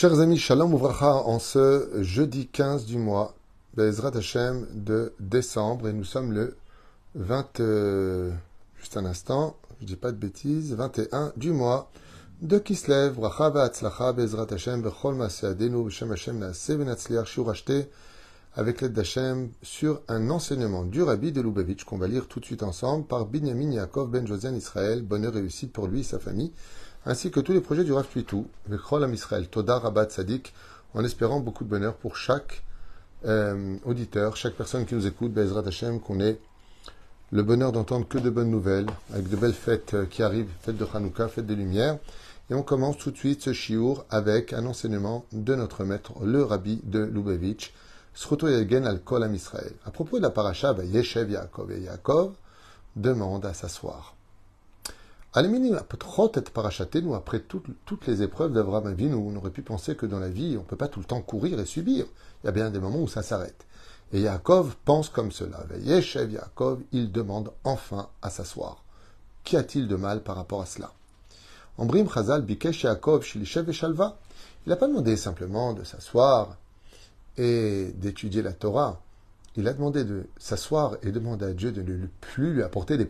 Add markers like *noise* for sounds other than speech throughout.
Chers amis, Shalom Ouvracha, en ce jeudi 15 du mois, Bezrat Hashem de décembre, et nous sommes le 20, euh, juste un instant, je dis pas de bêtises, 21 du mois de Kislev, Bracha Va'atzlacha, Bezrat Hashem, Bechol Maseadenu, Beshem Hashem Naase Venatzliar, Shur acheté avec l'aide d'Hachem sur un enseignement du Rabbi de Lubavitch qu'on va lire tout de suite ensemble par Binyamin Yaakov Ben Josian Israël. Bonheur réussite pour lui et sa famille, ainsi que tous les projets du Rav Tuitou, le Am Israël, Toda Rabat Sadik, en espérant beaucoup de bonheur pour chaque euh, auditeur, chaque personne qui nous écoute, Bezrat Hashem, qu'on ait le bonheur d'entendre que de bonnes nouvelles, avec de belles fêtes euh, qui arrivent, fête de Hanouka, fête des Lumières. Et on commence tout de suite ce chiour avec un enseignement de notre maître, le Rabbi de Lubavitch, al Kol Israël. À propos de la paracha, Yeshev Yaakov et Yaakov demande à s'asseoir. Nous après toutes, les épreuves d'Avraham Avinu, on aurait pu penser que dans la vie, on ne peut pas tout le temps courir et subir. Il y a bien des moments où ça s'arrête. Et Yaakov pense comme cela. Yeshev Yaakov, il demande enfin à s'asseoir. Qu'y a-t-il de mal par rapport à cela? Ambrim Chazal Bikesh Yaakov Shilishev et Shalva. Il n'a pas demandé simplement de s'asseoir et d'étudier la Torah, il a demandé de s'asseoir et demander à Dieu de ne plus lui apporter des.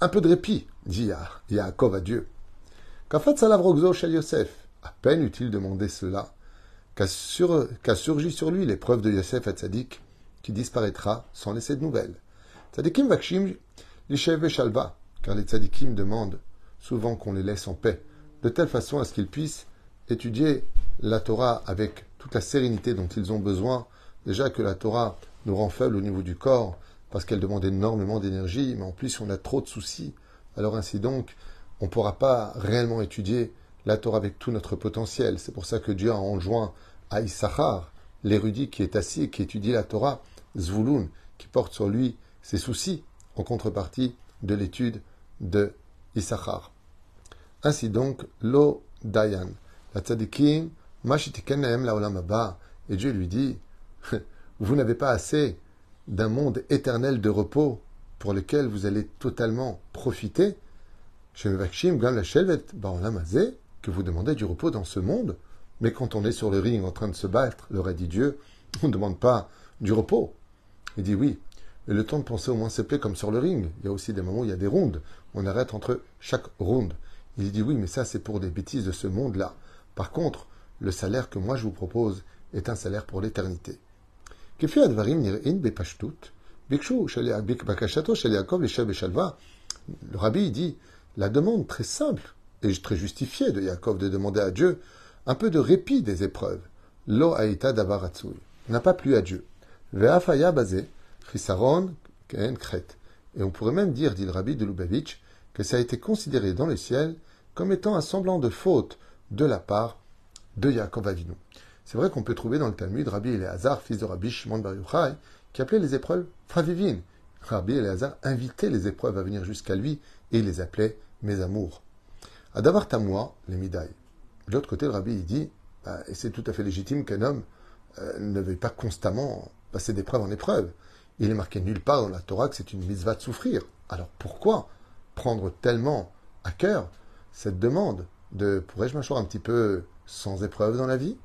Un peu de répit, dit Yaakov à Dieu. Kafat Salavrogzo chez Yosef? À peine eut-il demandé cela qu'a surgi sur lui l'épreuve de Yosef à Tzadik, qui disparaîtra sans laisser de nouvelles. Tzadikim Vakshim Lishev Shalva, car les Tzadikim demandent souvent qu'on les laisse en paix, de telle façon à ce qu'ils puissent étudier la Torah avec toute la sérénité dont ils ont besoin. Déjà que la Torah nous rend faibles au niveau du corps, parce qu'elle demande énormément d'énergie, mais en plus on a trop de soucis. Alors ainsi donc, on ne pourra pas réellement étudier la Torah avec tout notre potentiel. C'est pour ça que Dieu a enjoint à Issachar, l'érudit qui est assis et qui étudie la Torah, Zvulun, qui porte sur lui ses soucis, en contrepartie de l'étude de Issachar. Ainsi donc, Lo Dayan, la tzadikim et Dieu lui dit, *laughs* vous n'avez pas assez d'un monde éternel de repos pour lequel vous allez totalement profiter. Que vous demandez du repos dans ce monde. Mais quand on est sur le ring en train de se battre, leur a dit Dieu, on ne demande pas du repos. Il dit oui. Et le temps de penser au moins se plaît comme sur le ring. Il y a aussi des moments où il y a des rondes. On arrête entre chaque ronde. Il dit oui, mais ça c'est pour des bêtises de ce monde-là. Par contre, le salaire que moi je vous propose est un salaire pour l'éternité. Le rabbi dit la demande très simple et très justifiée de Yaakov de demander à Dieu un peu de répit des épreuves. Lo aïta n'a pas plu à Dieu. Et on pourrait même dire, dit le rabbi de Lubavitch, que ça a été considéré dans le ciel comme étant un semblant de faute de la part de Yaakov Avinu. C'est vrai qu'on peut trouver dans le Talmud Rabbi Eleazar, fils de Rabbi Shimon Bar Yochai, qui appelait les épreuves Favivin. Rabbi Eleazar invitait les épreuves à venir jusqu'à lui et les appelait mes amours. Adavar Tamoua, les Midaï. De l'autre côté, le Rabbi dit, bah, et c'est tout à fait légitime qu'un homme euh, ne veuille pas constamment passer d'épreuve en épreuve. Il est marqué nulle part dans la Torah que c'est une mitzvah de souffrir. Alors pourquoi prendre tellement à cœur cette demande de pourrais-je m'asseoir un petit peu sans épreuve dans la vie?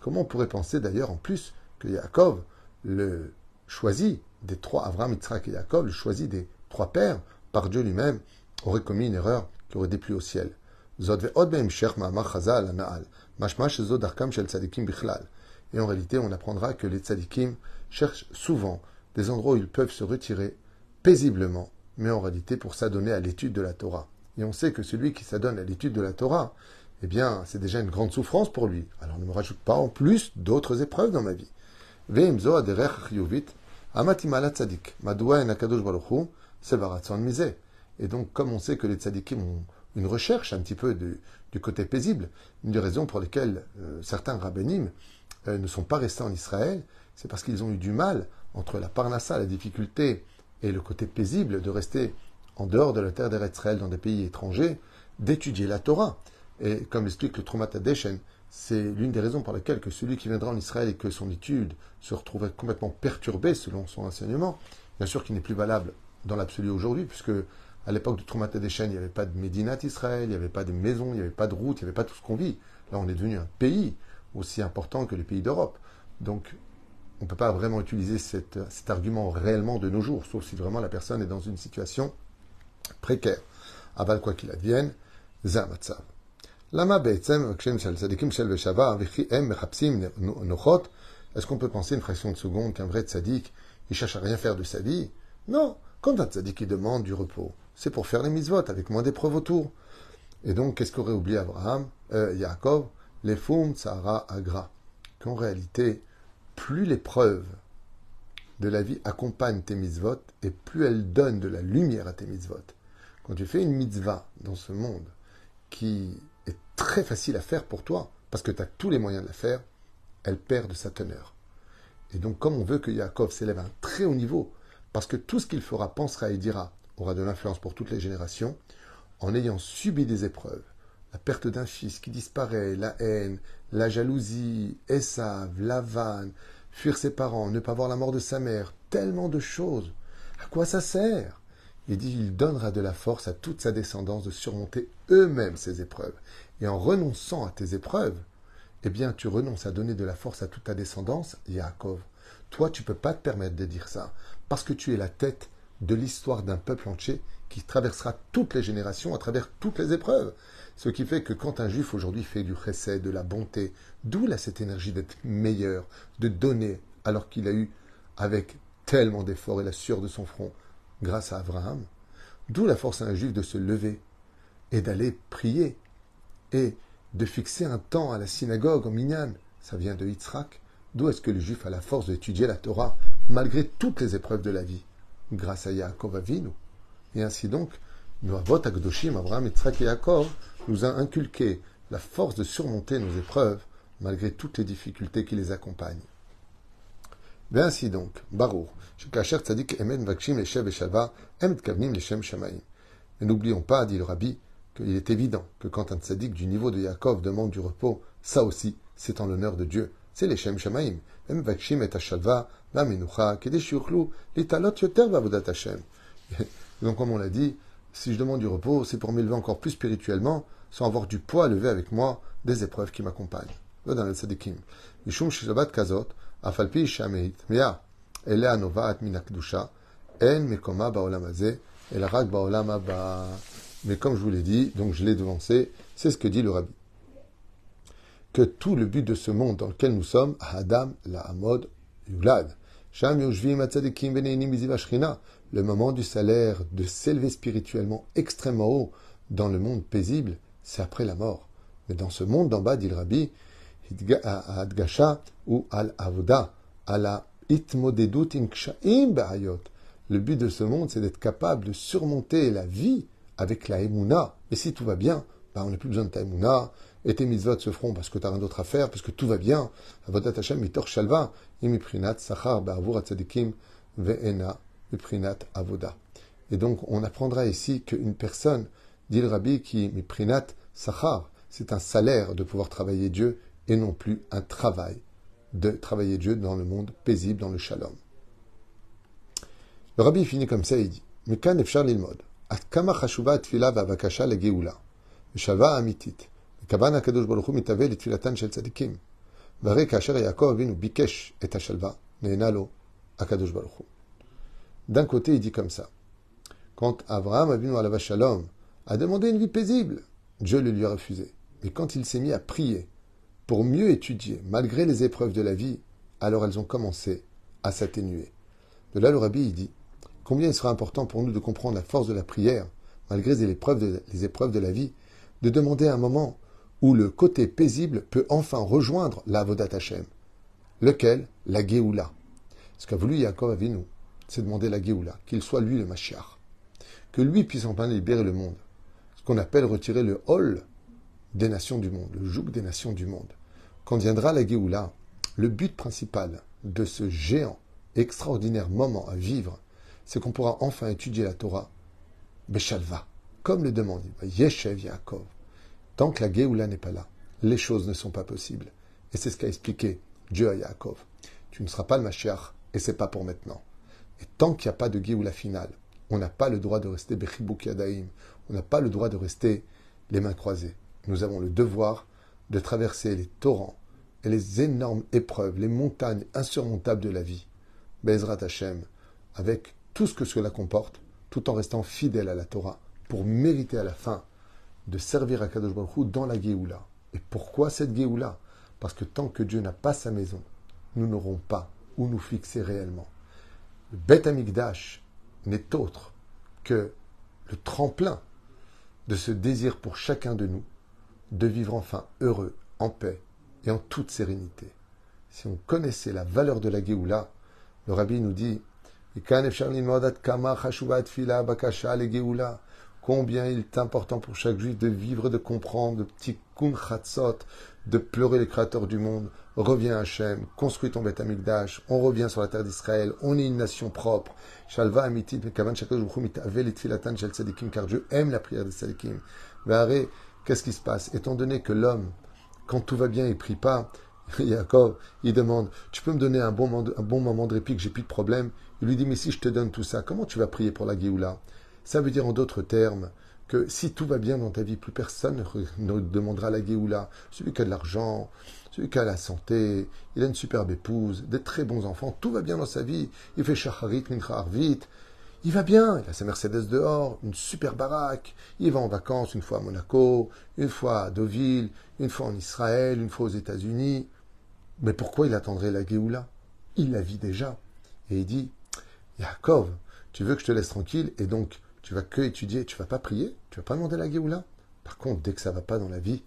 Comment on pourrait penser d'ailleurs en plus que Yaakov, le choisi des trois, Avram, Yitzhak et Yaakov, le choisi des trois pères, par Dieu lui-même, aurait commis une erreur qui aurait déplu au ciel. Et en réalité, on apprendra que les tzadikim cherchent souvent des endroits où ils peuvent se retirer paisiblement mais en réalité pour s'adonner à l'étude de la Torah. Et on sait que celui qui s'adonne à l'étude de la Torah, eh bien, c'est déjà une grande souffrance pour lui. Alors ne me rajoute pas en plus d'autres épreuves dans ma vie. Et donc, comme on sait que les tzadikim ont une recherche un petit peu du, côté paisible, une des raisons pour lesquelles euh, certains rabbinim euh, ne sont pas restés en Israël, c'est parce qu'ils ont eu du mal entre la parnassa, la difficulté, et le côté paisible de rester en dehors de la terre d'Eretz dans des pays étrangers, d'étudier la Torah. Et comme l'explique le Trumat Adeshen, c'est l'une des raisons par lesquelles que celui qui viendra en Israël et que son étude se retrouverait complètement perturbée selon son enseignement, bien sûr qu'il n'est plus valable dans l'absolu aujourd'hui, puisque À l'époque de Trumat Deschen, il n'y avait pas de Médinat Israël, il n'y avait pas de maisons, il n'y avait pas de routes, il n'y avait pas tout ce qu'on vit. Là, on est devenu un pays aussi important que les pays d'Europe. Donc, on ne peut pas vraiment utiliser cet argument réellement de nos jours, sauf si vraiment la personne est dans une situation précaire. Aval, quoi qu'il advienne, Zamatsav. Lama Est-ce qu'on peut penser une fraction de seconde qu'un vrai tzaddik, il cherche à rien faire de sa vie Non. Quand un tzaddik, il demande du repos, c'est pour faire les mises-votes avec moins d'épreuves autour. Et donc, qu'est-ce qu'aurait oublié Abraham, euh, Yaakov? Les foum tsara agra. Qu'en réalité, plus l'épreuve de la vie accompagne tes mitzvot et plus elle donne de la lumière à tes mitzvot. Quand tu fais une mitzvah dans ce monde qui est très facile à faire pour toi, parce que tu as tous les moyens de la faire, elle perd de sa teneur. Et donc, comme on veut que Yaakov s'élève à un très haut niveau, parce que tout ce qu'il fera, pensera et dira aura de l'influence pour toutes les générations, en ayant subi des épreuves, la perte d'un fils qui disparaît, la haine, la jalousie, Esav, la vanne, fuir ses parents, ne pas voir la mort de sa mère, tellement de choses. À quoi ça sert? Il dit il donnera de la force à toute sa descendance de surmonter eux-mêmes ces épreuves. Et en renonçant à tes épreuves, eh bien, tu renonces à donner de la force à toute ta descendance, Yaakov. Toi, tu ne peux pas te permettre de dire ça, parce que tu es la tête de l'histoire d'un peuple entier qui traversera toutes les générations à travers toutes les épreuves. Ce qui fait que quand un juif aujourd'hui fait du chesed, de la bonté, d'où là cette énergie d'être meilleur, de donner, alors qu'il a eu avec tellement d'efforts et la sueur de son front, grâce à Abraham, d'où la force à un juif de se lever et d'aller prier et de fixer un temps à la synagogue en Minyan. Ça vient de Yitzhak. D'où est-ce que le juif a la force d'étudier la Torah malgré toutes les épreuves de la vie? Grâce à Yaakov Avinu. Et ainsi donc, nous, Abraham, Yitzhak et Yaakov, nous a inculqué la force de surmonter nos épreuves malgré toutes les difficultés qui les accompagnent. Et ainsi donc, Baruch, Tzadik Emen Vakshim Leshev et Emet Kavnim Leshem Shamaim. Mais n'oublions pas, dit le rabbi, qu'il est évident que quand un tzaddik du niveau de Yaakov demande du repos, ça aussi, c'est en l'honneur de Dieu. C'est les Shem Shamaim. Em Vakshim et Ashalva, la Menucha, Kedeshiuchlu, Litalot Yoter Vavodat Hashem. Donc, comme on l'a dit, si je demande du repos, c'est pour m'élever encore plus spirituellement, sans avoir du poids à lever avec moi des épreuves qui m'accompagnent. Dans le. Mais comme je vous l'ai dit, donc je l'ai devancé, c'est ce que dit le rabbi. Que tout le but de ce monde dans lequel nous sommes, Adam la Hamod Yulad, le moment du salaire, de s'élever spirituellement extrêmement haut dans le monde paisible, c'est après la mort. Mais dans ce monde d'en bas, dit le rabbi, Adgasha ou Al-Avoda, la Le but de ce monde, c'est d'être capable de surmonter la vie avec la Emouna. Et si tout va bien, bah, on n'a plus besoin de ta Emouna, et tes mitzvot se feront parce que tu n'as rien d'autre à faire, parce que tout va bien. Avodat Hashem mitor shalva, imiprinat sachar ba'avur atzadikim ve'ena miprinat avoda. Et donc, on apprendra ici qu'une personne, dit le rabbi, qui miprinat sachar, c'est un salaire de pouvoir travailler Dieu et non plus un travail de travailler Dieu dans le monde paisible, dans le shalom. Le rabbi finit comme ça, il dit, mais quand efshar l'ilmod, עד כמה חשובה התפילה והבקשה לגאולה, ושווה אמיתית. וכוון הקדוש ברוך הוא מתהווה לתפילתן של צדיקים. והרי כאשר יעקב אבינו ביקש את השלווה, נהנה לו הקדוש ברוך הוא. d'un côté, il dit comme ça. Quand Abraham, Avinu Alava Shalom, a demandé une vie paisible, Dieu le lui a refusé. Mais quand il s'est mis à prier pour mieux étudier, malgré les épreuves de la vie, alors elles ont commencé à s'atténuer. De là, le rabbi, dit combien il sera important pour nous de comprendre la force de la prière, malgré les épreuves de, la vie, de demander un moment où le côté paisible peut enfin rejoindre la Vodat Hashem. Lequel? La Géoula. Ce qu'a voulu Yaakov Avinu, c'est demander la Géoula, qu'il soit lui le Mashiach. Que lui puisse enfin libérer le monde. Ce qu'on appelle retirer le hol des nations du monde, le joug des nations du monde. Quand viendra la Géoula, le but principal de ce géant, extraordinaire moment à vivre, c'est qu'on pourra enfin étudier la Torah, Beshalva, comme le demande Yeshev Yaakov. Tant que la Géoula n'est pas là, les choses ne sont pas possibles. Et c'est ce qu'a expliqué Dieu à Yaakov. Tu ne seras pas le Mashiach, et c'est pas pour maintenant. Et tant qu'il n'y a pas de Géoula finale, On n'a pas le droit de rester Bechibuk Yadaim. On n'a pas le droit de rester les mains croisées. Nous avons le devoir de traverser les torrents et les énormes épreuves, les montagnes insurmontables de la vie, Bezrat Hashem, avec tout ce que cela comporte, tout en restant fidèle à la Torah, pour mériter à la fin de servir à Kadosh Baruch dans la Géoula. Et pourquoi cette Géoula? Parce que tant que Dieu n'a pas sa maison, nous n'aurons pas où nous fixer réellement. Le Beth Amikdash n'est autre que le tremplin de ce désir pour chacun de nous de vivre enfin heureux, en paix et en toute sérénité. Si on connaissait la valeur de la Géoula, le rabbi nous dit Combien il est important pour chaque juif de vivre, de comprendre, de petit kun de pleurer les créateurs du monde. Reviens Hachem, construis ton Beth Amikdash, on revient sur la terre d'Israël, on est une nation propre. Shalva amitit, kavan car Dieu aime la prière des sadikim. Qu'est-ce qui se passe? Étant donné que l'homme, quand tout va bien, il prie pas, *laughs* Yaakov, il demande, tu peux me donner un bon, un bon moment de répit, que j'ai plus de problème? Il lui dit, mais si je te donne tout ça, comment tu vas prier pour la Géoula? Ça veut dire en d'autres termes que si tout va bien dans ta vie, plus personne ne demandera la Géoula. Celui qui a de l'argent, celui qui a la santé, il a une superbe épouse, des très bons enfants, tout va bien dans sa vie. Il fait shacharit, mincha arvit, il va bien, il a sa Mercedes dehors, une super baraque, il va en vacances une fois à Monaco, une fois à Deauville, une fois en Israël, une fois aux États-Unis. Mais pourquoi il attendrait la Géoula Il la vit déjà. Et il dit, Yaakov, tu veux que je te laisse tranquille? Et donc tu vas que étudier, tu vas pas prier, tu vas pas demander la Géoula. Par contre, dès que ça va pas dans la vie,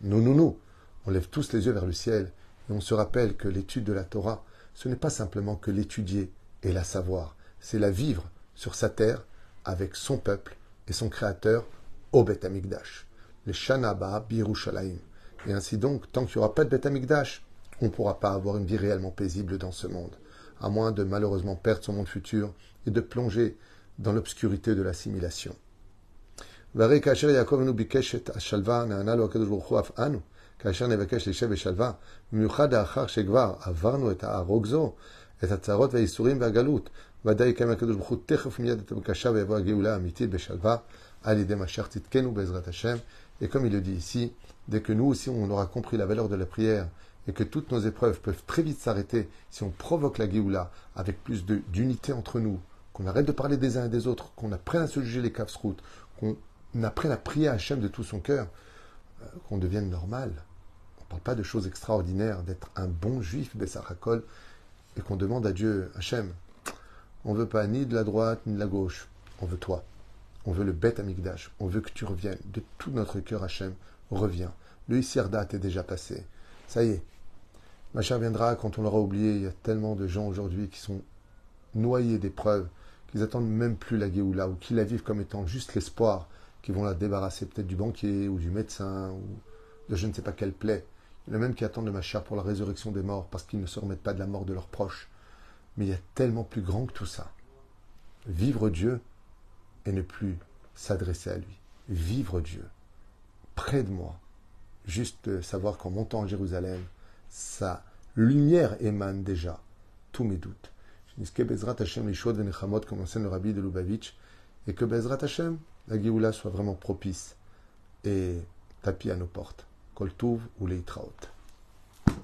nous, nous, nous, on lève tous les yeux vers le ciel et on se rappelle que l'étude de la Torah, ce n'est pas simplement que l'étudier et la savoir, c'est la vivre sur sa terre avec son peuple et son créateur au Beth Amikdash, le Shanaba Birushalayim. Et ainsi donc, tant qu'il n'y aura pas de Beth Amikdash, on ne pourra pas avoir une vie réellement paisible dans ce monde, à moins de malheureusement perdre son monde futur et de plonger dans l'obscurité de l'assimilation. Et comme il le dit ici, dès que nous aussi on aura compris la valeur de la prière et que toutes nos épreuves peuvent très vite s'arrêter si on provoque la Géoula avec plus d'unité entre nous, qu'on arrête de parler des uns et des autres, qu'on apprenne à se juger les routes, qu'on apprenne à prier à Hachem de tout son cœur, euh, qu'on devienne normal. On ne parle pas de choses extraordinaires, d'être un bon juif, Bessarakol, et qu'on demande à Dieu, Hachem, on veut pas ni de la droite ni de la gauche. On veut toi. On veut le bête amigdash. On veut que tu reviennes. De tout notre cœur, Hachem, reviens. Le Isirda est déjà passé. Ça y est. Ma chère viendra quand on l'aura oublié. Il y a tellement de gens aujourd'hui qui sont noyés d'épreuves, qu'ils attendent même plus la Géoula ou qui la vivent comme étant juste l'espoir qu'ils vont la débarrasser peut-être du banquier ou du médecin ou de je ne sais pas quelle plaie. Il y en a même qui attendent de ma chère pour la résurrection des morts parce qu'ils ne se remettent pas de la mort de leurs proches. Mais il y a tellement plus grand que tout ça. Vivre Dieu et ne plus s'adresser à lui. Vivre Dieu près de moi. Juste savoir qu'en montant à Jérusalem, sa lumière émane déjà tous mes doutes. Que Bezrat Hashem les comme enseigne le rabbi de Lubavitch, et que Bezrat Hashem, la Géoula, soit vraiment propice et tapis à nos portes. Koltuv ou Leitraot.